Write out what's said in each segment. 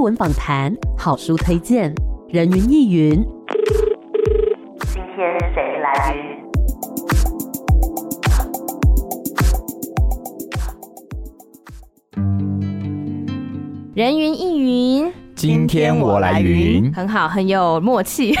艺文访谈、好书推荐、人云亦云。今天谁来云？人云亦云。今天我来云，很好，很有默契。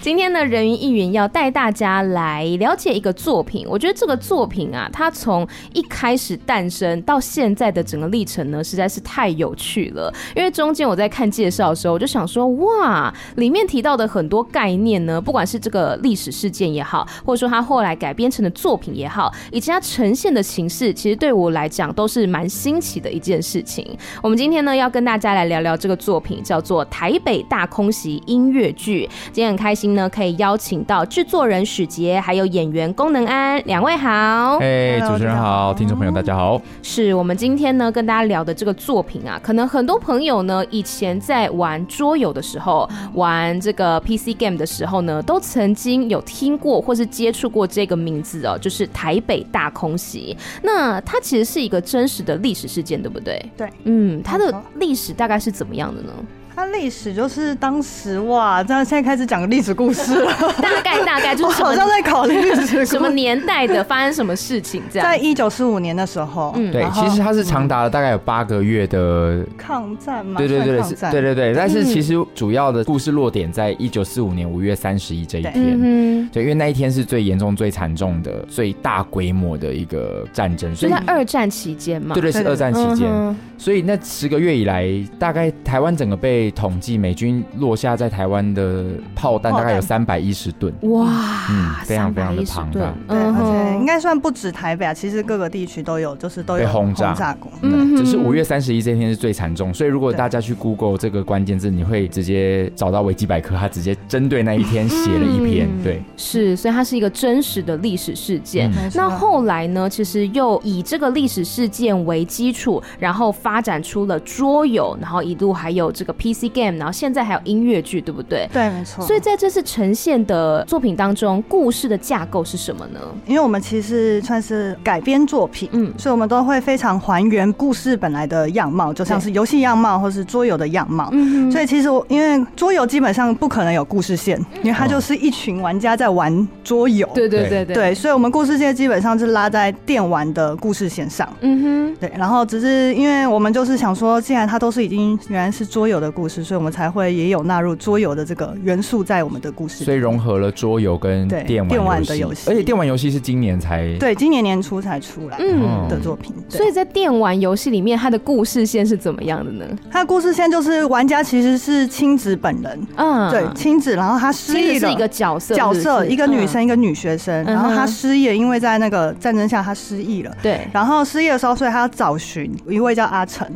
今天呢人云亦云要带大家来了解一个作品。我觉得这个作品啊，它从一开始诞生到现在的整个历程呢，实在是太有趣了。因为中间我在看介绍的时候，我就想说，哇，里面提到的很多概念呢，不管是这个历史事件也好，或者说它后来改编成的作品也好，以及它呈现的形式，其实对我来讲都是蛮新奇的一件事情。我们今天呢，要跟大家来聊聊这个。作品叫做《台北大空袭》音乐剧，今天很开心呢，可以邀请到制作人史杰，还有演员龚能安两位好。哎，主持人好，听众朋友大家好。是我们今天呢跟大家聊的这个作品啊，可能很多朋友呢以前在玩桌游的时候，玩这个 PC game 的时候呢，都曾经有听过或是接触过这个名字哦，就是台北大空袭。那它其实是一个真实的历史事件，对不对？对，嗯，它的历史大概是怎么样的呢？它历史就是当时哇，这样现在开始讲个历史故事了。大概大概就是好像在考虑历史什么年代的发生什么事情这样。在一九四五年的时候，嗯，对，其实它是长达了大概有八个月的抗战嘛。对对对对对对对。但是其实主要的故事落点在一九四五年五月三十一这一天。嗯，对，因为那一天是最严重、最惨重的、最大规模的一个战争。所以在二战期间嘛。对对，是二战期间。所以那十个月以来，大概台湾整个被统计美军落下在台湾的炮弹大概有三百一十吨，哇，嗯，非常非常的庞大，对，而且应该算不止台北啊，其实各个地区都有，就是都有被轰炸。过。嗯，只是五月三十一这天是最惨重，所以如果大家去 Google 这个关键字，你会直接找到维基百科，它直接针对那一天写了一篇，对，是，所以它是一个真实的历史事件。那后来呢，其实又以这个历史事件为基础，然后发展出了桌游，然后一路还有这个 PC game。然后现在还有音乐剧，对不对？对，没错。所以在这次呈现的作品当中，故事的架构是什么呢？因为我们其实算是改编作品，嗯，所以我们都会非常还原故事本来的样貌，就像是游戏样貌或是桌游的样貌。嗯，所以其实我因为桌游基本上不可能有故事线，因为它就是一群玩家在玩桌游。对对对对。对，所以我们故事线基本上是拉在电玩的故事线上。嗯哼。对，然后只是因为我们就是想说，既然它都是已经原来是桌游的故事，所以我们才会也有纳入桌游的这个元素在我们的故事，所以融合了桌游跟电玩电玩的游戏，而且电玩游戏是今年才对，今年年初才出来。嗯。的作品。所以在电玩游戏里面，它的故事线是怎么样的呢？它的故事线就是玩家其实是亲子本人，嗯，对，亲子，然后他失忆是一个角色，角色一个女生，一个女学生，然后她失忆，因为在那个战争下她失忆了，对，然后失忆的时候，所以她要找寻一位叫阿成，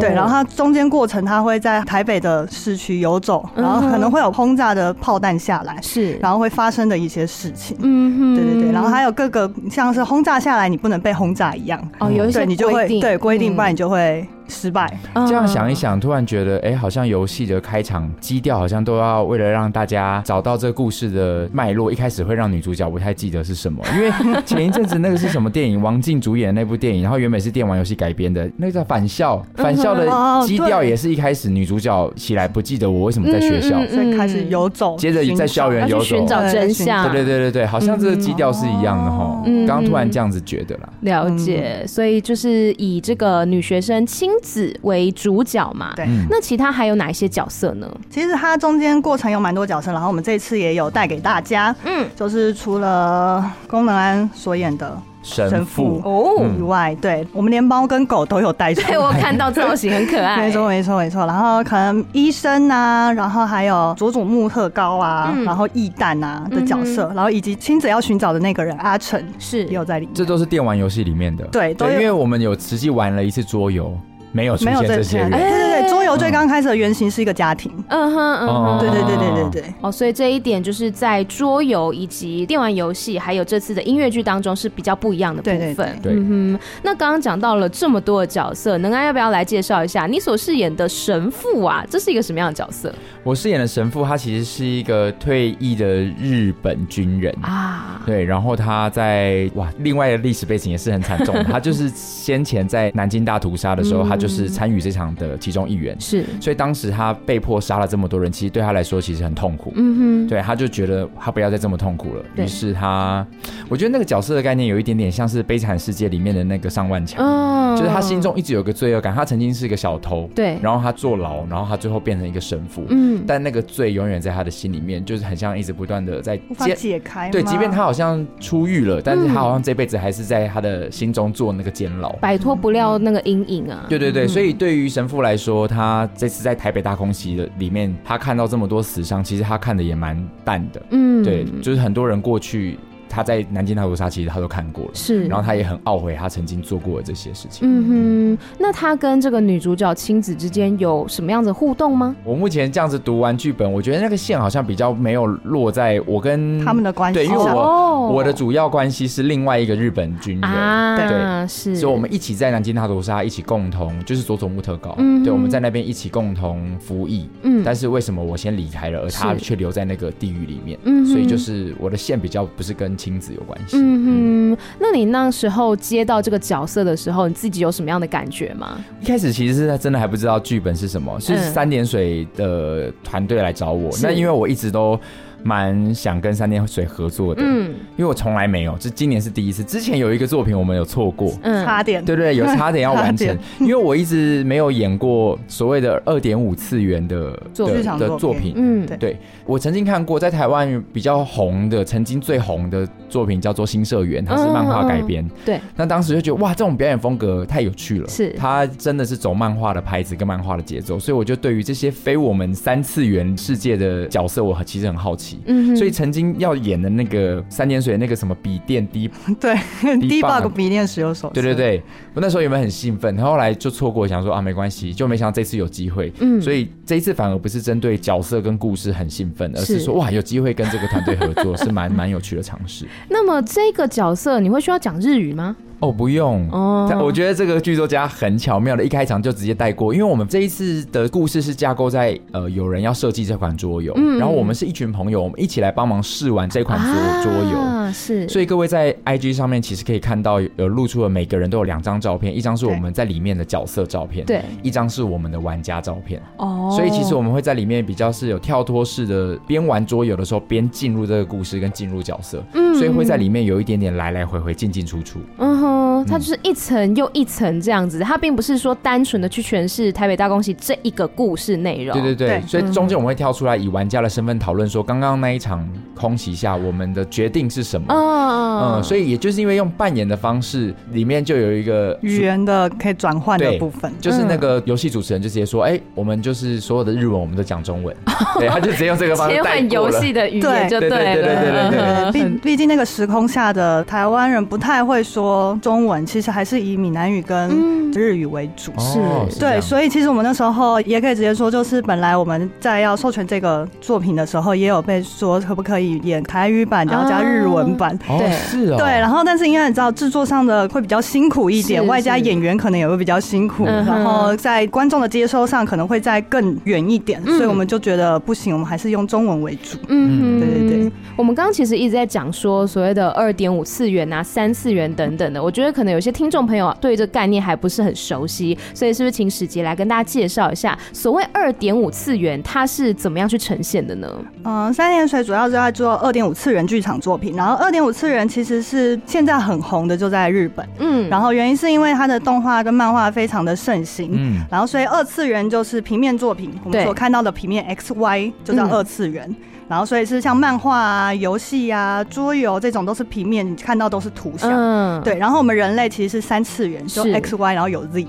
对，然后他中间过程他会在台北的市区游走，然后可能会有轰炸的炮弹下来，是，然后会发生的一些事情，嗯哼，对对对，然后还有各个像是轰炸下来，你不能被轰炸一样，哦，有一些你就会对规定，不然你就会。失败，这样想一想，突然觉得，哎、欸，好像游戏的开场基调好像都要为了让大家找到这个故事的脉络，一开始会让女主角不太记得是什么，因为前一阵子那个是什么电影，王静主演的那部电影，然后原本是电玩游戏改编的，那个叫《返校》，返校的基调也是一开始女主角起来不记得我为什么在学校，所以开始游走，接着在校园游走寻找真相，对对对对对，好像这个基调是一样的哈，刚刚突然这样子觉得啦，了解，所以就是以这个女学生青子为主角嘛，对，那其他还有哪一些角色呢？其实它中间过程有蛮多角色，然后我们这次也有带给大家，嗯，就是除了功能安所演的神父。哦。以外，对，我们连猫跟狗都有带出来。对，我看到造型很可爱，没错没错没错。然后可能医生啊，然后还有佐佐木特高啊，然后义旦啊的角色，然后以及亲子要寻找的那个人阿成是。也有在里面。这都是电玩游戏里面的，对，对，因为我们有实际玩了一次桌游。没有出现这些人，对对对，桌游最刚开始的原型是一个家庭，嗯哼嗯哼，对对对对对对，哦，所以这一点就是在桌游以及电玩游戏，还有这次的音乐剧当中是比较不一样的部分，对，嗯哼。那刚刚讲到了这么多的角色，能安要不要来介绍一下你所饰演的神父啊？这是一个什么样的角色？我饰演的神父，他其实是一个退役的日本军人。啊，对，然后他在哇，另外的历史背景也是很惨重的，他就是先前在南京大屠杀的时候，他。就是参与这场的其中一员，是，所以当时他被迫杀了这么多人，其实对他来说其实很痛苦。嗯哼，对，他就觉得他不要再这么痛苦了，于是他，我觉得那个角色的概念有一点点像是《悲惨世界》里面的那个尚万强，嗯，就是他心中一直有个罪恶感，他曾经是一个小偷，对，然后他坐牢，然后他最后变成一个神父，嗯，但那个罪永远在他的心里面，就是很像一直不断的在解解开，对，即便他好像出狱了，但是他好像这辈子还是在他的心中做那个监牢，摆脱不了那个阴影啊。对对对，所以对于神父来说，他这次在台北大空袭的里面，他看到这么多死伤，其实他看的也蛮淡的。嗯，对，就是很多人过去。他在南京大屠杀，其实他都看过了，是，然后他也很懊悔他曾经做过的这些事情。嗯哼，那他跟这个女主角亲子之间有什么样子互动吗？我目前这样子读完剧本，我觉得那个线好像比较没有落在我跟他们的关系，对，因为我、哦、我的主要关系是另外一个日本军人，啊、对，是，所以我们一起在南京大屠杀一起共同就是佐佐木特高，嗯，对，我们在那边一起共同服役，嗯，但是为什么我先离开了，而他却留在那个地狱里面？嗯，所以就是我的线比较不是跟亲子有关系。嗯哼，那你那时候接到这个角色的时候，你自己有什么样的感觉吗？一开始其实是真的还不知道剧本是什么，是三点水的团队来找我。嗯、那因为我一直都。蛮想跟三点水合作的，嗯，因为我从来没有，这今年是第一次。之前有一个作品我们有错过，嗯，差点，对对，有 差点要完成，因为我一直没有演过所谓的二点五次元的剧场的作品，嗯，对，我曾经看过在台湾比较红的，曾经最红的作品叫做《新社员》，它是漫画改编，对，那当时就觉得哇，这种表演风格太有趣了，是，它真的是走漫画的拍子跟漫画的节奏，所以我就对于这些非我们三次元世界的角色，我其实很好奇，嗯，所以曾。经要演的那个三点水那个什么笔电 低对 debug 笔电使用手对对对，我那时候有没有很兴奋？然后后来就错过，想说啊没关系，就没想到这次有机会。嗯，所以这一次反而不是针对角色跟故事很兴奋，而是说哇有机会跟这个团队合作是蛮蛮有趣的尝试。那么这个角色你会需要讲日语吗？哦，不用。哦。我觉得这个剧作家很巧妙的，一开场就直接带过，因为我们这一次的故事是架构在呃，有人要设计这款桌游，嗯，然后我们是一群朋友，我们一起来帮忙试玩这款桌桌游，啊，是。所以各位在 IG 上面其实可以看到，有露出了每个人都有两张照片，一张是我们在里面的角色照片，对，一张是我们的玩家照片。哦，所以其实我们会在里面比较是有跳脱式的，边玩桌游的时候边进入这个故事跟进入角色，嗯，所以会在里面有一点点来来回回进进出出，嗯 어, 嗯，它就是一层又一层这样子，它并不是说单纯的去诠释台北大空袭这一个故事内容。对对对，对，所以中间我们会跳出来以玩家的身份讨论说，刚刚那一场空袭下我们的决定是什么？嗯嗯，所以也就是因为用扮演的方式，里面就有一个语言的可以转换的部分，就是那个游戏主持人就直接说，哎、欸，我们就是所有的日文我们都讲中文，对，他就直接用这个方式切换游戏的语言就对了，对对对对对对，毕毕竟那个时空下的台湾人不太会说中文。其实还是以闽南语跟日语为主，嗯、是。对，所以其实我们那时候也可以直接说，就是本来我们在要授权这个作品的时候，也有被说可不可以演台语版，然后加日文版，哦、对，是哦，对，然后但是因为你知道制作上的会比较辛苦一点，外加演员可能也会比较辛苦，然后在观众的接收上可能会再更远一点，所以我们就觉得不行，我们还是用中文为主。嗯，对对对。我们刚刚其实一直在讲说所谓的二点五次元啊、三次元等等的，我觉得可能有些听众朋友对这个概念还不是很熟悉，所以是不是请史杰来跟大家介绍一下所谓二点五次元它是怎么样去呈现的呢？嗯，三点水主要是在做二点五次元剧场作品，然后二点五次元其实是现在很红的，就在日本。嗯，然后原因是因为它的动画跟漫画非常的盛行。嗯，然后所以二次元就是平面作品，我们所看到的平面 X Y 就叫二次元。嗯然后，所以是像漫画啊、游戏啊、桌游这种都是平面，你看到都是图像。嗯，对。然后我们人类其实是三次元，就 X Y，然后有 Z。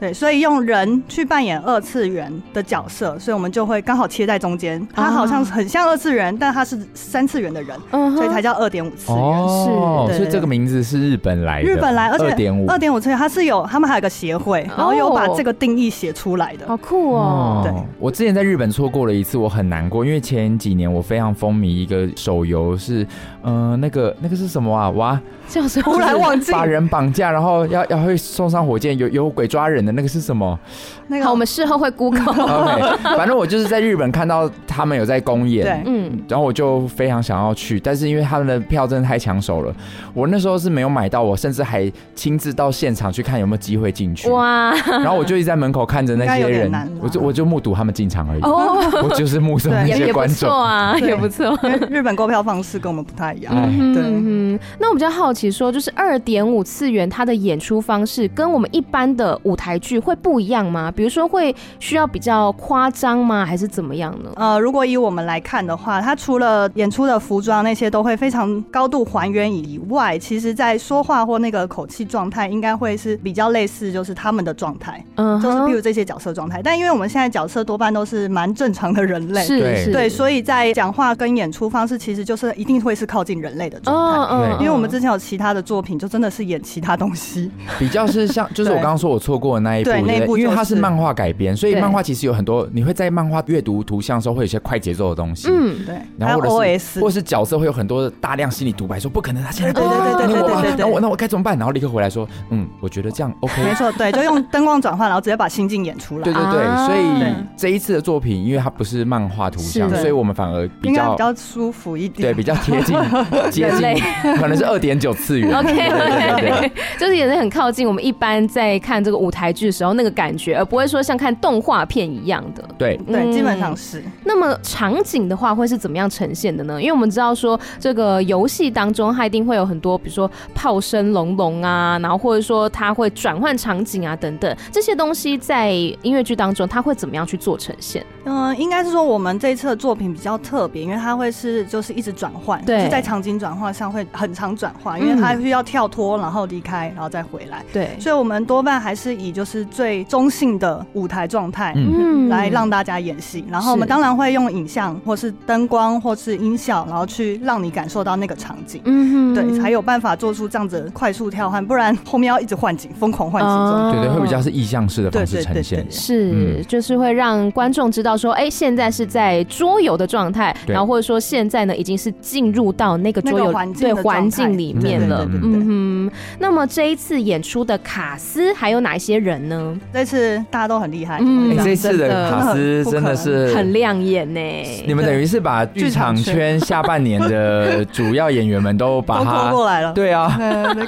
对，所以用人去扮演二次元的角色，所以我们就会刚好切在中间。他好像很像二次元，但他是三次元的人，所以才叫二点五次元。哦，是，所以这个名字是日本来的。日本来，而且二点五二点五次元，它是有他们还有个协会，然后有把这个定义写出来的。好酷哦！对，我之前在日本错过了一次，我很难过，因为前几年我非常风靡一个手游，是嗯，那个那个是什么啊？哇，叫什么突然忘记把人绑架，然后要要会送上火箭，有有鬼抓人的。的那个是什么？那个好，我们事后会 Google。OK，反正我就是在日本看到他们有在公演，对嗯，然后我就非常想要去，但是因为他们的票真的太抢手了，我那时候是没有买到，我甚至还亲自到现场去看有没有机会进去。哇，然后我就一直在门口看着那些人，我就我就目睹他们进场而已，哦，我就是目送那些观众。错啊，也不错。因为日本购票方式跟我们不太一样。哎对嗯，那我比较好奇说，就是二点五次元它的演出方式跟我们一般的舞台剧会不一样吗？比如说会需要比较夸张吗？还是怎么样呢？呃，如果以我们来看的话，它除了演出的服装那些都会非常高度还原以外，其实在说话或那个口气状态，应该会是比较类似，就是他们的状态，嗯就是比，如这些角色状态。但因为我们现在角色多半都是蛮正常的人类，是对是，对，所以在讲话跟演出方式，其实就是一定会是靠近人类的状态。嗯因为我们之前有其他的作品，就真的是演其他东西。比较是像，就是我刚刚说我错过的那一部，对不那一部因为它是是漫画改编，所以漫画其实有很多，你会在漫画阅读图像的时候会有一些快节奏的东西，嗯，对，然后或者是 OS，或者是角色会有很多大量心理独白，说不可能，他现在对对对对对对对对那我那我该怎么办？然后立刻回来说，嗯，我觉得这样 OK，没错，对，就用 灯光转换，然后直接把心境演出来。对对对，啊所以这一次的作品，因为它不是漫画图像，所以我们反而比较比较舒服一点。对比较贴近 接近，可能是二点九次元。OK 对对对对。OK，就是也是很靠近我们一般在看这个舞台剧的时候那个感觉，而不会说像看动画片一样的。对对，嗯基本上是。那么场景的话会是怎么样呈现的呢？因为我们知道说这个游戏当中它一定会有很多，比如说炮声隆隆啊，然后或者说它会转换场景啊等等这些东西，在音乐剧当中它会怎么样去做呈现？嗯，应该是说我们这一次的作品比较特别，因为它会是就是一直转换，对就是在场景转换上会很常转换，因为它需要跳脱，然后离开，然后再回来。对，所以我们多半还是以就是最中性的舞台状态。嗯，来让大家演戏，然后我们当然会用影像，或是灯光，或是音效，然后去让你感受到那个场景，嗯哼。对，才有办法做出这样子的快速跳换，不然后面要一直换景，疯狂换景中。对对，会比较是意象式的方式对对对呈现。对。是，嗯。就是会让观众知道说，哎、现在是在桌游的状态，然后或者说现在呢已经是进入到那个桌游环境对环境里面了。对对对对嗯哼，那么这一次演出的卡斯还有哪一些人呢？这次大家都很厉害，嗯哎，这次的卡斯真的是很亮眼呢。你们等于是把剧场圈下半年的 主要演员们都把都拖他过来了。对啊，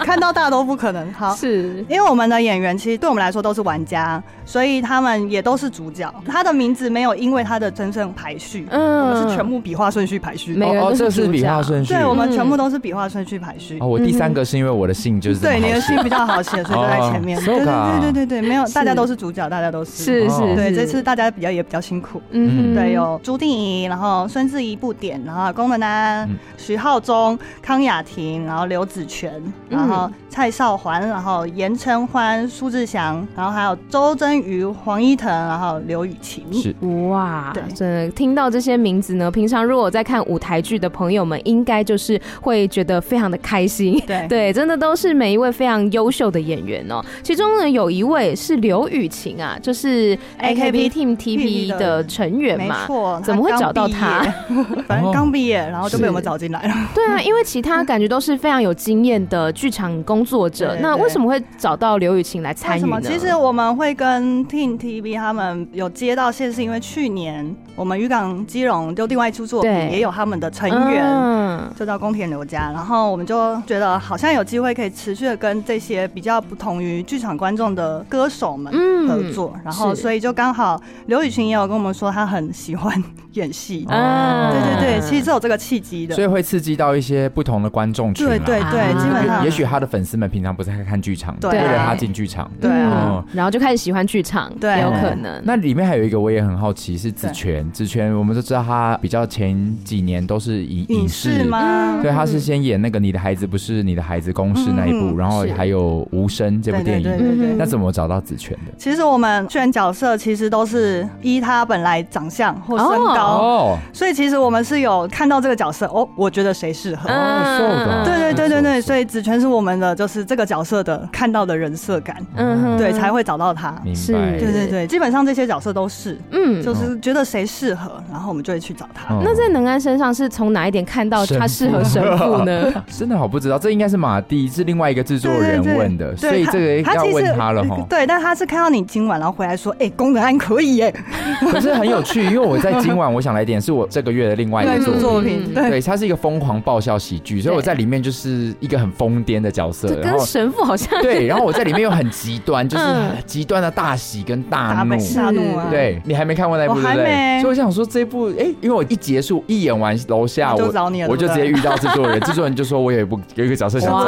看到大都不可能。好，是，因为我们的演员其实对我们来说都是玩家，所以他们也都是主角。他的名字没有因为他的真正排序，嗯我们是全部笔画顺序排序。哦这是笔画顺序。对，我们嗯全部都是笔画顺序排序哦，。我第三个是因为我的姓就是对，你的姓比较好写，所以就在前面。对对对对对，没有，大家都是主角，大家都是。是是哦对，是这次大家比较也比较辛苦。嗯对，有朱定仪，然后孙志怡不点，然后龚文安嗯、徐浩中、康雅婷，然后刘子权，然后蔡少环，然后严承欢、苏志祥，然后还有周真瑜、黄一腾，然后刘雨晴。是哇，对真的听到这些名字呢，平常如果在看舞台剧的朋友们，应该就是会觉得非常的开心。对 对，真的都是每一位非常优秀的演员哦。其中呢，有一位是刘雨晴啊，就是 AKB Team TP 的成员没嘛。错，怎么会找到他？反正刚毕业，然后就被我们找进来了。对啊，因为其他感觉都是非常有经验的剧场工作者，那为什么会找到刘雨晴来参与呢？其实我们会跟 Team TV 他们有接到线，是因为去年我们渔港基隆就另外一出作品也有他们的成员。嗯就叫宫田刘家，然后我们就觉得好像有机会可以持续的跟这些比较不同于剧场观众的歌手们合作，然后所以就刚好刘雨晴也有跟我们说他很喜欢演戏，啊对对对，其实是有这个契机的所以，会刺激到一些不同的观众群啊。对对对，啊基本上也许他的粉丝们平常不是在看剧场，对为了他进剧场。对啊然后就开始喜欢剧场，对有可能。那里面还有一个我也很好奇，是子权。子权我们都知道他比较前几年都是以影视？吗？对，他是先演那个《你的孩子不是你的孩子》公式那一部，嗯然后还有《无声》这部电对对对影。那怎么找到子权的？其实我们选角色其实都是依他本来长相或身高，哦，所以其实我们是有看到这个角色哦，我觉得谁适合。哦瘦的。对对对对对，所以以子权是我们的，就是这个角色的看到的人设感，嗯哼对，才会找到他。明是白。对对对，基本上这些角色都是，嗯，就是觉得谁适合，然后我们就会去找他。哦那在能安身上是从哪一点看到他适合神父呢？真的好不知道，这应该是马蒂是另外一个制作人问的，所以这个要问他了哈。对，但他是看到你今晚，然后回来说，哎、欸，功能安可以耶。可是很有趣，因为我在今晚，我想来点是我这个月的另外一个作品，对，对，它是一个疯狂爆笑喜剧，所以我在里面就是一个很疯癫的角色，跟神父好像。对，然后我在里面又很极端，就是 极端的大喜跟大怒，大怒啊！对，你还没看过那部对不对？所以我想说这部，哎，因为我一结束一演完楼下，我我就直接遇到制作人，制作人就说我有一部有一个角色想做，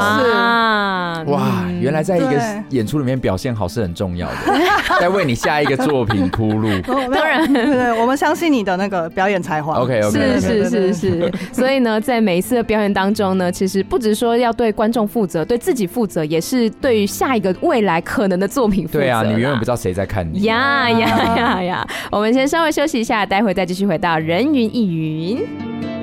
哇，原来在一个演出里面表现好是很重要的，在为你下一个作品铺路。当然，对对，我们相信你的那个表演才华。OK OK，是是是是。所以呢，在每一次的表演当中呢，其实不只说要对观众负责，对自己负责，也是对于下一个未来可能的作品负责。对啊，你永远不知道谁在看你。呀 呀呀呀！我们先稍微休息一下，待会再继续回到人云亦云。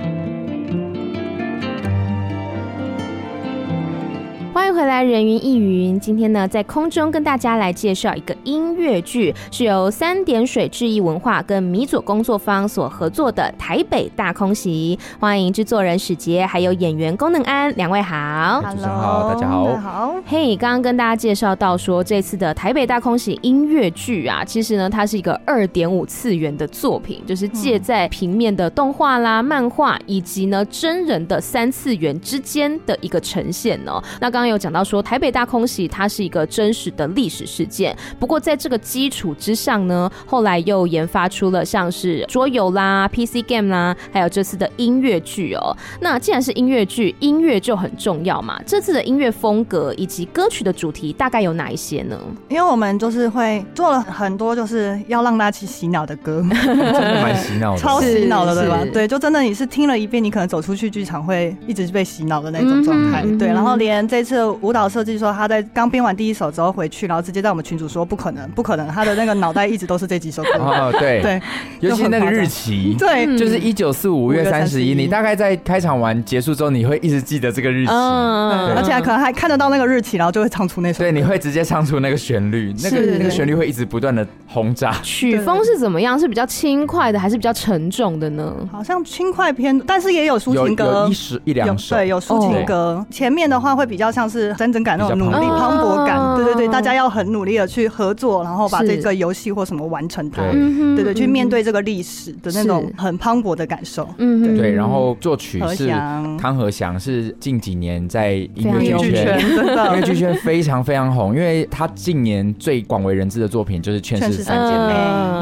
欢迎回来，人云亦云。今天呢，在空中跟大家来介绍一个音乐剧，是由三点水智艺文化跟米佐工作坊所合作的《台北大空袭》。欢迎制作人史杰，还有演员功能安两位好。主持人好，大家好。好。嘿，刚刚跟大家介绍到说，这次的《台北大空袭》音乐剧啊，其实呢，它是一个二点五次元的作品，就是借在平面的动画啦、漫画以及呢真人的三次元之间的一个呈现哦。那刚刚有讲到说，台北大空袭它是一个真实的历史事件。不过在这个基础之上呢，后来又研发出了像是桌游啦、PC game 啦，还有这次的音乐剧哦。那既然是音乐剧，音乐就很重要嘛。这次的音乐风格以及歌曲的主题大概有哪一些呢？因为我们就是会做了很多，就是要让大家去洗脑的歌，真的蛮洗脑的，超洗脑的，对吧？对，就真的你是听了一遍，你可能走出去剧场会一直被洗脑的那种状态。对，然后连这次舞蹈设计说他在刚编完第一首之后回去，然后直接在我们群主说不可能，不可能，他的那个脑袋一直都是这几首歌。哦，对对，尤其那个日期，对，就是一九四五五月三十一。你大概在开场完结束之后，你会一直记得这个日期，而且还可能还看得到那个日期，然后就会唱出那首。对，你会直接唱出那个旋律，那个那个旋律会一直不断的轰炸。曲风是怎么样？是比较轻快的，还是比较沉重的呢？好像轻快偏，但是也有抒情歌，有一时一两首，对，有抒情歌。前面的话会比较像是真正感那种努力磅礴感，对对对，大家要很努力的去合作，然后把这个游戏或什么完成它，对对，去面对这个历史的那种很磅礴的感受。嗯，对。然后作曲是康和祥，是近几年在音乐剧圈，音乐剧圈非常非常红，因为他近年最广为人知的作品就是《劝世三姐妹》，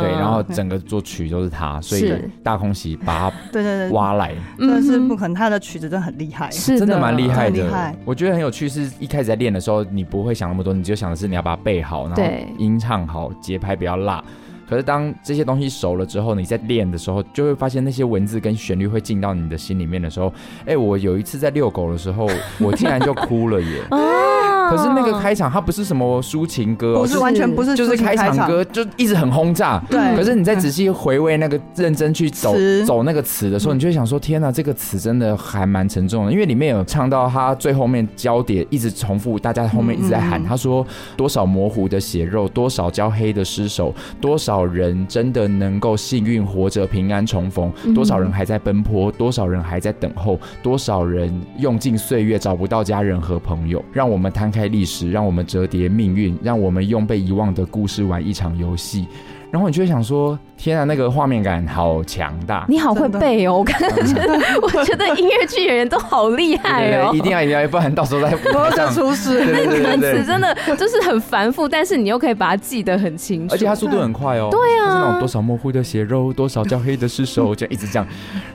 对，然后整个作曲都是他，所以大空袭把他 对对对。挖来，真的是不可能，他的曲子真的很厉害，是真的蛮厉害的。我觉得很有趣，是一开始在练的时候，你不会想那么多，你就想的是你要把它背好，然后音唱好，节拍不要落。可是当这些东西熟了之后，你在练的时候，就会发现那些文字跟旋律会进到你的心里面的时候，哎，我有一次在遛狗的时候，我竟然就哭了耶。可是那个开场，它不是什么抒情歌，不是完全不是，就是开场歌就一直很轰炸。对。可是你再仔细回味那个认真去走走那个词的时候，你就会想说：天哪，这个词真的还蛮沉重的。因为里面有唱到他最后面交叠一直重复，大家后面一直在喊，他说多少模糊的血肉，多少焦黑的尸首，多少人真的能够幸运活着平安重逢，多少人还在奔波，多少人还在等候，多少人用尽岁月找不到家人和朋友，让我们摊开。开历史，让我们折叠命运，让我们用被遗忘的故事玩一场游戏。然后你就会想说。天啊，那个画面感好强大！你好会背哦，我刚刚觉得，我觉得音乐剧演员都好厉害哦。一定要一定要，不然到时候再播这出事。那歌词真的就是很繁复，但是你又可以把它记得很清楚，而且它速度很快哦。对啊，就是那种多少模糊的血肉，多少焦黑的尸首，就一直这样。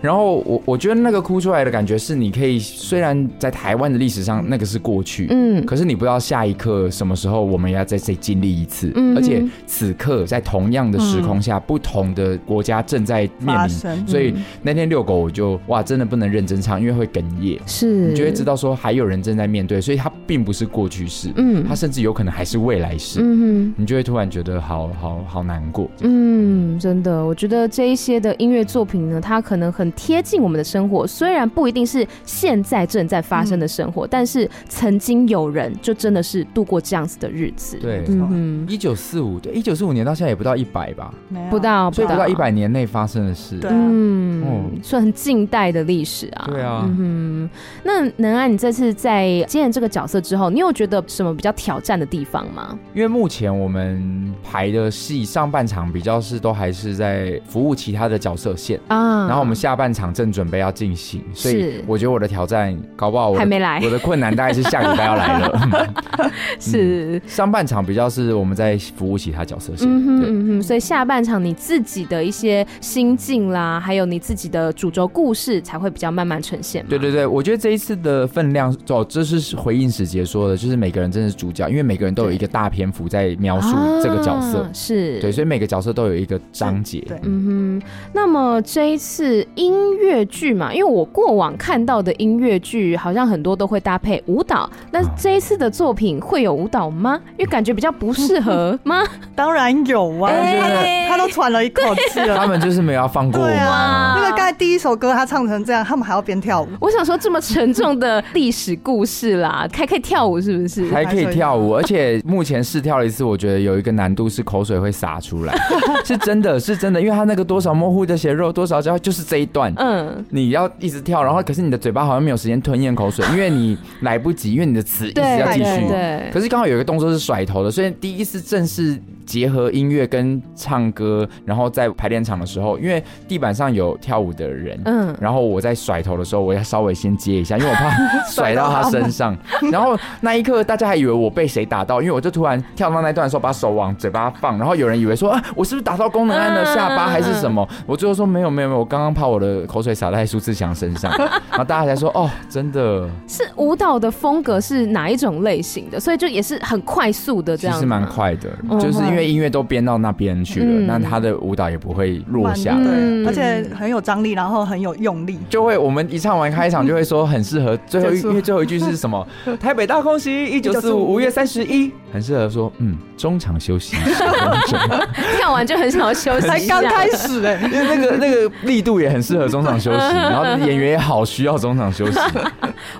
然后我我觉得那个哭出来的感觉是，你可以虽然在台湾的历史上那个是过去，嗯，可是你不知道下一刻什么时候我们要再再经历一次，而且此刻在同样的时空下不同。的国家正在面临，所以那天遛狗我就哇，真的不能认真唱，因为会哽咽。是，你就会知道说还有人正在面对，所以它并不是过去式，嗯，它甚至有可能还是未来式。嗯哼，你就会突然觉得好好好难过。嗯，真的，我觉得这一些的音乐作品呢，它可能很贴近我们的生活，虽然不一定是现在正在发生的生活，但是曾经有人就真的是度过这样子的日子。对，嗯，一九四五，对，一九四五年到现在也不到一百吧，没有。不到，所以不到。一百年内发生的事。对啊。嗯，算很近代的历史啊。对啊，嗯哼。那能安，你这次在接演这个角色之后，你有觉得什么比较挑战的地方吗？因为目前我们排的戏上半场比较是都还是在服务其他的角色线啊，然后我们下半场正准备要进行，所以我觉得我的挑战搞不好我还没来，我的困难大概是下礼拜要来了。是、嗯、上半场比较是我们在服务其他角色线，嗯哼嗯哼，所以下半场你自己的一些心境啦，还有你自己的主轴故事才会比较慢慢呈现。对对对，我觉得这一次的分量哦，这是回应史杰说的，就是每个人真的是主角，因为每个人都有一个大篇幅在描述这个角色，啊、是对，所以每个角色都有一个章节。对，嗯哼。那么这一次音乐剧嘛，因为我过往看到的音乐剧好像很多都会搭配舞蹈，那这一次的作品会有舞蹈吗？因为感觉比较不适合 吗？当然有啊，欸、他都喘了一口气了。他们就是没有要放过我们。啊，因为刚才第一首歌他唱成这样，他们还要边跳舞。我想说，这么沉重的历史故事啦，还可以跳舞是不是？还可以跳舞，而且目前试跳了一次，我觉得有一个难度是口水会洒出来，是真的是真的，因为他那个多少模糊的血肉，多少焦，就是这一段，嗯，你要一直跳，然后可是你的嘴巴好像没有时间吞咽口水，因为你来不及，因为你的词一直要继续，对，可是刚好有一个动作是甩头的，所以第一次正式。结合音乐跟唱歌，然后在排练场的时候，因为地板上有跳舞的人，嗯，然后我在甩头的时候，我要稍微先接一下，因为我怕 甩到他身上。然后那一刻，大家还以为我被谁打到，因为我就突然跳到那段的时候，把手往嘴巴放，然后有人以为说啊，我是不是打到功能安的下巴还是什么？我最后说没有没有没有，我刚刚怕我的口水洒在苏志祥身上，然后大家才说哦，真的。是舞蹈的风格是哪一种类型的？所以就也是很快速的这样，其实蛮快的，就是因为音乐都编到那边去了，嗯，那他的舞蹈也不会落下来，对，而且很有张力，然后很有用力，就会我们一唱完开场就会说很适合最后一，因为最后一句是什么？台北大空袭，一九四五五。月三十一，很适合说嗯，中场休息十分钟，跳完就很想要休息，才刚开始哎，因为那个那个力度也很适合中场休息，然后演员也好需要中场休息，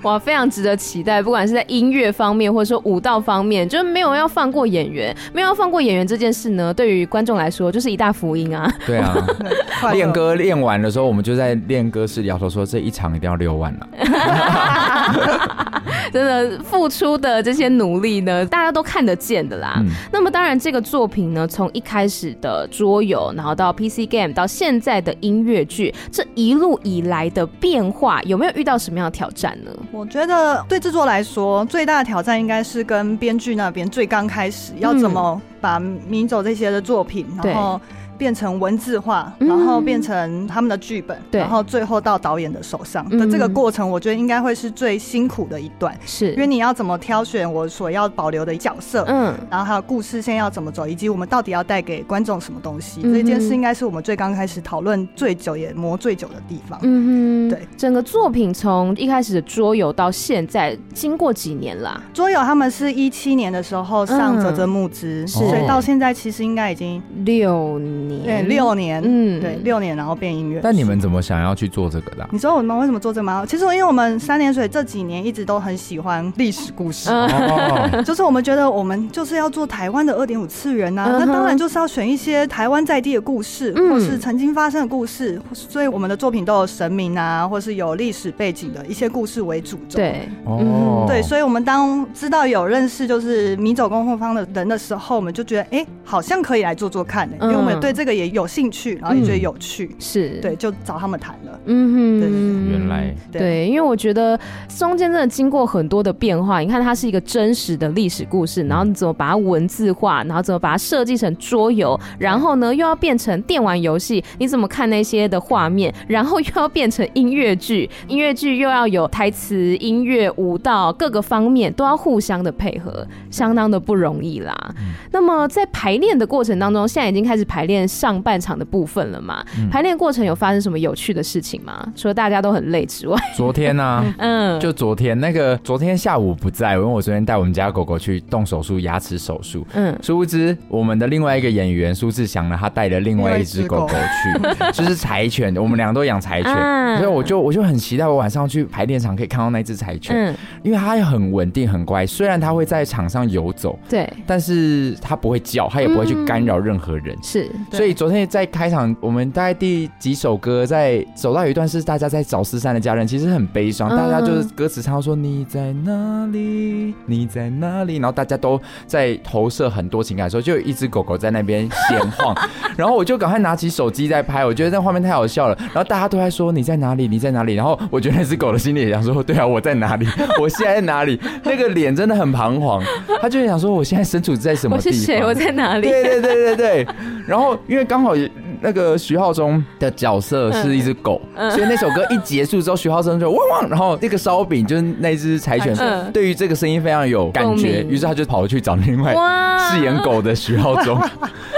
哇，非常值得期待，不管是在音乐方面或者说舞蹈方面，就是没有要放过演员，没有要放过演员这件事。呢，对于观众来说就是一大福音啊！对啊，练歌练完的时候，我们就在练歌室摇头说，这一场一定要六万了。真的付出的这些努力呢，大家都看得见的啦。嗯、那么当然，这个作品呢，从一开始的桌游，然后到 PC Game，到现在的音乐剧，这一路以来的变化，有没有遇到什么样的挑战呢？我觉得对制作来说，最大的挑战应该是跟编剧那边最刚开始要怎么把迷走这些的作品，嗯、然后。变成文字化，然后变成他们的剧本，嗯，然后最后到导演的手上。的这个过程，我觉得应该会是最辛苦的一段，是。因为你要怎么挑选我所要保留的角色，嗯，然后还有故事线要怎么走，以及我们到底要带给观众什么东西，嗯，这件事应该是我们最刚开始讨论最久也磨最久的地方。嗯哼，对，整个作品从一开始的桌游到现在，经过几年啦？桌游他们是一七年的时候上啧啧募资，嗯，所以到现在其实应该已经六年。对，六年，嗯，对，六年，然后变音乐。但你们怎么想要去做这个的？你知道我们为什么做这个吗？其实，因为我们三点水这几年一直都很喜欢历史故事，哦、就是我们觉得我们就是要做台湾的二点五次元呐、啊，那当然就是要选一些台湾在地的故事，或是曾经发生的故事，所以我们的作品都有神明啊，或是有历史背景的一些故事为主轴。对，哦，对，所以我们当知道有认识就是迷走公后方的人的时候，我们就觉得，哎、欸，好像可以来做做看呢、欸，因为我们对这个也有兴趣，然后也觉得有趣，嗯、是对，就找他们谈了。嗯哼，对对对，原来对，对，因为我觉得中间真的经过很多的变化。你看，它是一个真实的历史故事，然后你怎么把它文字化，然后怎么把它设计成桌游，然后呢又要变成电玩游戏，你怎么看那些的画面，然后又要变成音乐剧，音乐剧又要有台词、音乐、舞蹈各个方面都要互相的配合，相当的不容易啦。嗯、那么在排练的过程当中，现在已经开始排练。练上半场的部分了嘛。嗯、排练过程有发生什么有趣的事情吗？除了大家都很累之外，昨天呢、啊，嗯，就昨天那个昨天下午不在，因为我昨天带我们家狗狗去动手术，牙齿手术。嗯，殊不知我们的另外一个演员苏志祥呢，他带了另外一只狗狗去，就是柴犬，我们两个都养柴犬，啊、所以我就我就很期待我晚上去排练场可以看到那只柴犬，嗯、因为它也很稳定很乖，虽然它会在场上游走，对，但是它不会叫，它也不会去干扰任何人，是、嗯，所以昨天在开场，我们大概第几首歌在走到有一段是大家在找失散的家人，其实很悲伤，大家就是歌词唱说你在哪里，你在哪里，然后大家都在投射很多情感的时候，就有一只狗狗在那边闲晃，然后我就赶快拿起手机在拍，我觉得那画面太好笑了，然后大家都在说你在哪里，你在哪里，然后我觉得那只狗的心里也想说，对啊，我在哪里，我现在在哪里，那个脸真的很彷徨，他就想说我现在身处在什么地方，我是谁，我在哪里，对对对对对，然后因为刚好那个徐浩中的角色是一只狗，嗯、所以那首歌一结束之后，徐浩中就汪汪，然后那个烧饼就是那只柴犬，对于这个声音非常有感觉，于是他就跑去找另外饰演狗的徐浩中。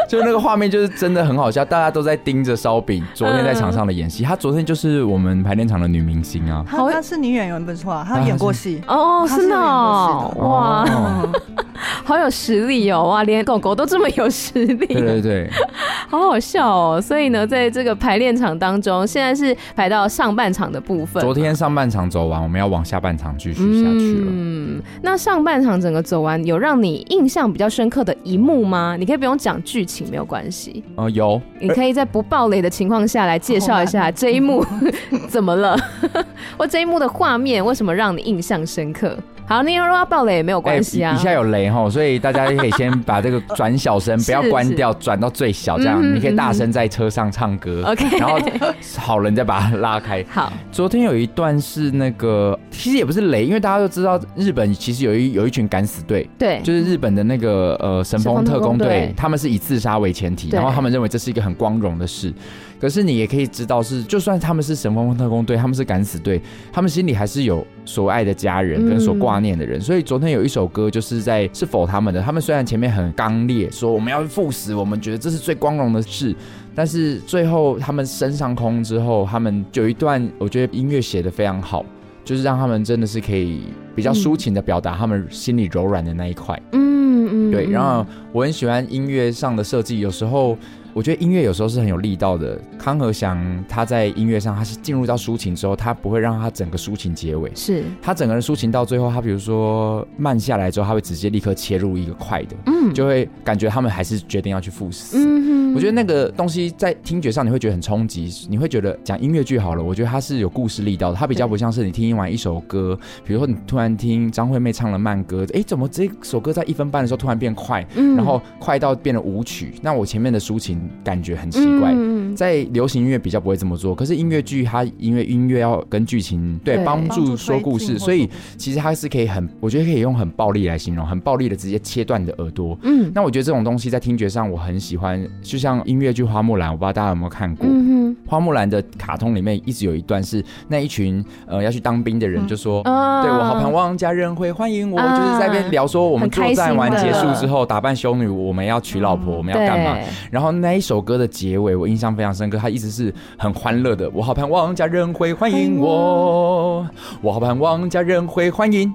就那个画面就是真的很好笑，大家都在盯着烧饼。昨天在场上的演戏，他昨天就是我们排练场的女明星啊。好，她是女演员不错啊，她演过戏。哦，是的，哇，好有实力哦，哇，连狗狗都这么有实力，对对对，好好笑哦。所以呢，在这个排练场当中，现在是排到上半场的部分。昨天上半场走完，我们要往下半场继续下去了。嗯，那上半场整个走完，有让你印象比较深刻的一幕吗？你可以不用讲剧情。没有关系，哦，有，你可以在不暴雷的情况下来介绍一下这一幕 怎么了，或这一幕的画面为什么让你印象深刻？好，你如果要爆雷也没有关系啊，底下有雷哈，所以大家可以先把这个转小声，不要关掉，转到最小，这样你可以大声在车上唱歌，OK，然后好人，再把它拉开。好，昨天有一段是那个，其实也不是雷，因为大家都知道日本其实有一有一群敢死队，对，就是日本的那个呃神风特工队，他们是以自杀为前提，然后他们认为这是一个很光荣的事。可是你也可以知道，是就算他们是神风特工队，他们是敢死队，他们心里还是有所爱的家人跟所挂念的人。嗯、所以昨天有一首歌，就是在是否他们的。他们虽然前面很刚烈，说我们要赴死，我们觉得这是最光荣的事，但是最后他们升上空之后，他们有一段我觉得音乐写的非常好，就是让他们真的是可以比较抒情的表达他们心里柔软的那一块。嗯嗯，对。然后我很喜欢音乐上的设计，有时候。我觉得音乐有时候是很有力道的。康和祥他在音乐上，他是进入到抒情之后，他不会让他整个抒情结尾，是他整个人抒情到最后，他比如说慢下来之后，他会直接立刻切入一个快的，嗯，就会感觉他们还是决定要去赴死。嗯哼，我觉得那个东西在听觉上你会觉得很冲击，你会觉得讲音乐剧好了，我觉得它是有故事力道的，它比较不像是你听完一首歌，比如说你突然听张惠妹唱了慢歌，哎，怎么这首歌在一分半的时候突然变快，嗯，然后快到变得舞曲，那我前面的抒情。感觉很奇怪，嗯在流行音乐比较不会这么做，可是音乐剧它因为音乐要跟剧情对帮助说故事，所以其实它是可以很，我觉得可以用很暴力来形容，很暴力的直接切断你的耳朵。嗯，那我觉得这种东西在听觉上我很喜欢，就像音乐剧《花木兰》，我不知道大家有没有看过。嗯，《花木兰》的卡通里面一直有一段是那一群呃要去当兵的人就说，对我好盼望家人会欢迎我，就是在那边聊说我们作战完结束之后打扮修女，我们要娶老婆，我们要干嘛？然后那一首歌的结尾我印象非常深刻，他一直是很欢乐的。我好盼望家人会欢迎我，我好盼望家人会欢迎。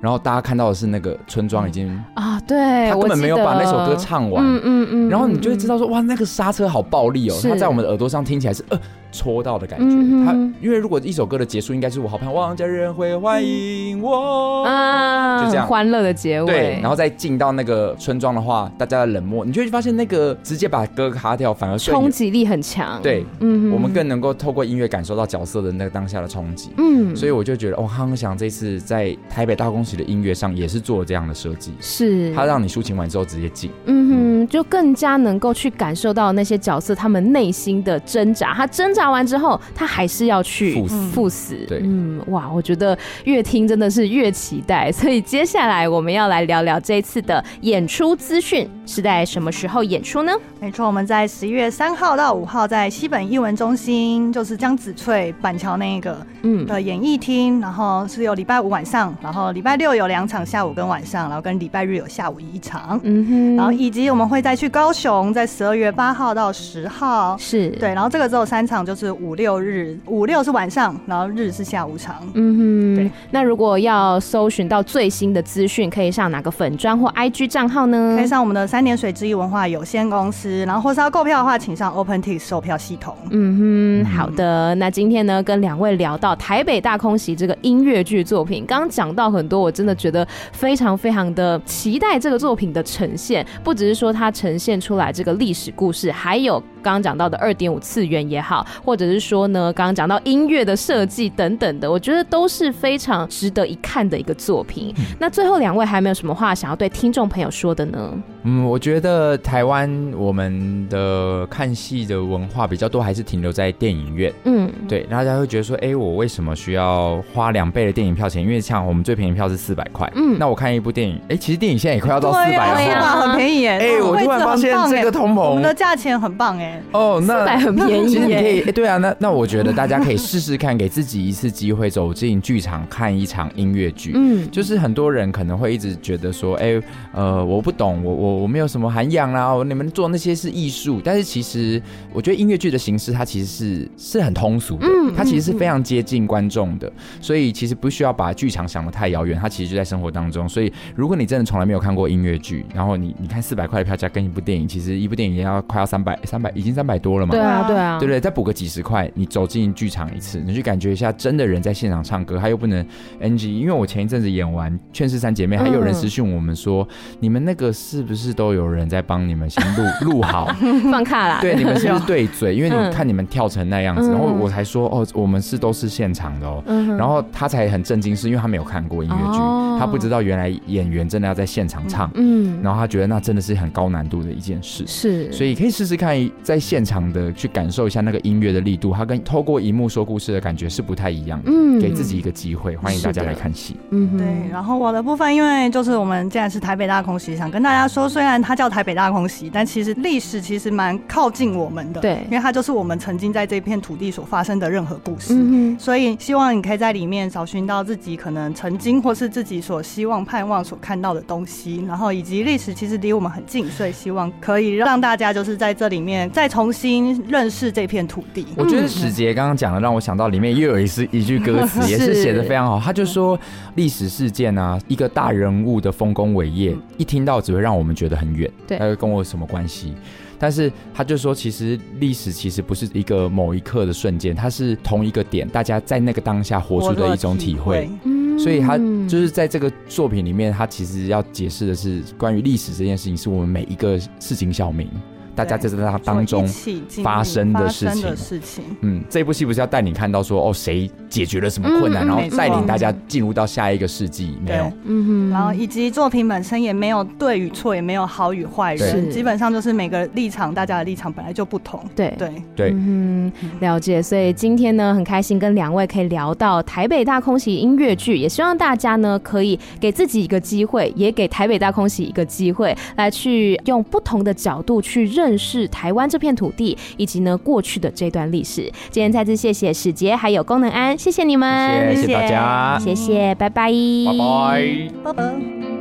然后大家看到的是那个村庄已经啊，对，他根本没有把那首歌唱完。嗯嗯嗯。然后你就会知道说，哇，那个刹车好暴力哦，他在我们的耳朵上听起来是呃。戳到的感觉，他因为如果一首歌的结束应该是我好盼望家人会欢迎我啊，就这样欢乐的结尾。对，然后再进到那个村庄的话，大家的冷漠，你就会发现那个直接把歌卡掉，反而冲击力很强。对，嗯，我们更能够透过音乐感受到角色的那个当下的冲击。嗯，所以我就觉得，哦，康祥这次在台北大公喜的音乐上也是做了这样的设计，是他让你抒情完之后直接进，嗯哼，就更加能够去感受到那些角色他们内心的挣扎，他挣扎。打完之后，他还是要去赴死。赴死。对，嗯，哇，我觉得越听真的是越期待。所以接下来我们要来聊聊这次的演出资讯。是在什么时候演出呢？没错，我们在十一月三号到五号在西本艺文中心，就是江子翠板桥那个嗯。的演艺厅，然后是有礼拜五晚上，然后礼拜六有两场下午跟晚上，然后跟礼拜日有下午一场，嗯哼，然后以及我们会再去高雄，在十二月八号到十号，是。对，然后这个只有三场，就是五六日，五六是晚上，然后日是下午场，嗯哼，对。那如果要搜寻到最新的资讯，可以上哪个粉砖或 IG 账号呢？可以上我们的三点水之一文化有限公司，然后或是要购票的话，请上 OpenTix 售票系统。嗯哼，好的。那今天呢，跟两位聊到台北大空袭这个音乐剧作品，刚刚讲到很多，我真的觉得非常非常的期待这个作品的呈现。不只是说它呈现出来这个历史故事，还有刚刚讲到的二点五次元也好，或者是说呢，刚刚讲到音乐的设计等等的，我觉得都是非常值得一看的一个作品。那最后两位还有没有什么话想要对听众朋友说的呢？嗯，我觉得台湾我们的看戏的文化比较多，还是停留在电影院。嗯，对，大家会觉得说，哎、欸，我为什么需要花两倍的电影票钱？因为像我们最便宜票是四百块。嗯，那我看一部电影，哎、欸，其实电影现在也快要到四百了，很便宜耶。哎、欸，我突然发现这个通膨，我们的价钱很棒哎。哦，那四百很便宜。其实你可以，对啊，那那我觉得大家可以试试看，给自己一次机会，走进剧场看一场音乐剧。嗯，就是很多人可能会一直觉得说，哎、欸，呃，我不懂，我我我没有什么涵养。讲啦，你们做那些是艺术，但是其实我觉得音乐剧的形式它其实是是很通俗的，它其实是非常接近观众的，所以其实不需要把剧场想的太遥远，它其实就在生活当中。所以如果你真的从来没有看过音乐剧，然后你你看四百块的票价跟一部电影，其实一部电影也要快要三百三百，已经三百多了嘛？对啊，对啊，对不对？再补个几十块，你走进剧场一次，你去感觉一下真的人在现场唱歌，他又不能 NG。因为我前一阵子演完《劝世三姐妹》，还有人私讯我们说，你们那个是不是都有人在帮你们先录录好 放卡啦？对，你们是不是对嘴？因为你们看你们跳成那样子，然后我才说哦，我们是都是现场的哦。然后他才很震惊，是因为他没有看过音乐剧，他不知道原来演员真的要在现场唱。嗯，然后他觉得那真的是很高难度的一件事。是，所以可以试试看，在现场的去感受一下那个音乐的力度，它跟透过荧幕说故事的感觉是不太一样的。嗯，给自己一个机会，欢迎大家来看戏。嗯，对。然后我的部分，因为就是我们既然是台北大空袭，想跟大家说，虽然它叫台北大空袭。但其实历史其实蛮靠近我们的，对，因为它就是我们曾经在这片土地所发生的任何故事，嗯，所以希望你可以在里面找寻到自己可能曾经或是自己所希望盼望所看到的东西，然后以及历史其实离我们很近，所以希望可以让大家就是在这里面再重新认识这片土地。我觉得史杰刚刚讲的让我想到里面又有一是一句歌词，也是写的非常好，他就说历史事件啊，一个大人物的丰功伟业，一听到只会让我们觉得很远，对，他会跟我有。什么关系？但是他就说，其实历史其实不是一个某一刻的瞬间，它是同一个点，大家在那个当下活出的一种体会。所以他就是在这个作品里面，他其实要解释的是关于历史这件事情，是我们每一个市井小民。大家就在这当当中发生的事情，事情。嗯，这部戏不是要带你看到说哦，谁解决了什么困难，然后带领大家进入到下一个世纪，没有，嗯哼，然后以及作品本身也没有对与错，也没有好与坏是，基本上就是每个立场，大家的立场本来就不同，对。对。对，嗯，了解。所以今天呢，很开心跟两位可以聊到台北大空袭音乐剧，也希望大家呢可以给自己一个机会，也给台北大空袭一个机会，来去用不同的角度去认。认识台湾这片土地，以及呢过去的这段历史。今天再次谢谢史杰还有功能安，谢谢你们，谢谢大家，谢谢，拜拜，拜拜，拜拜。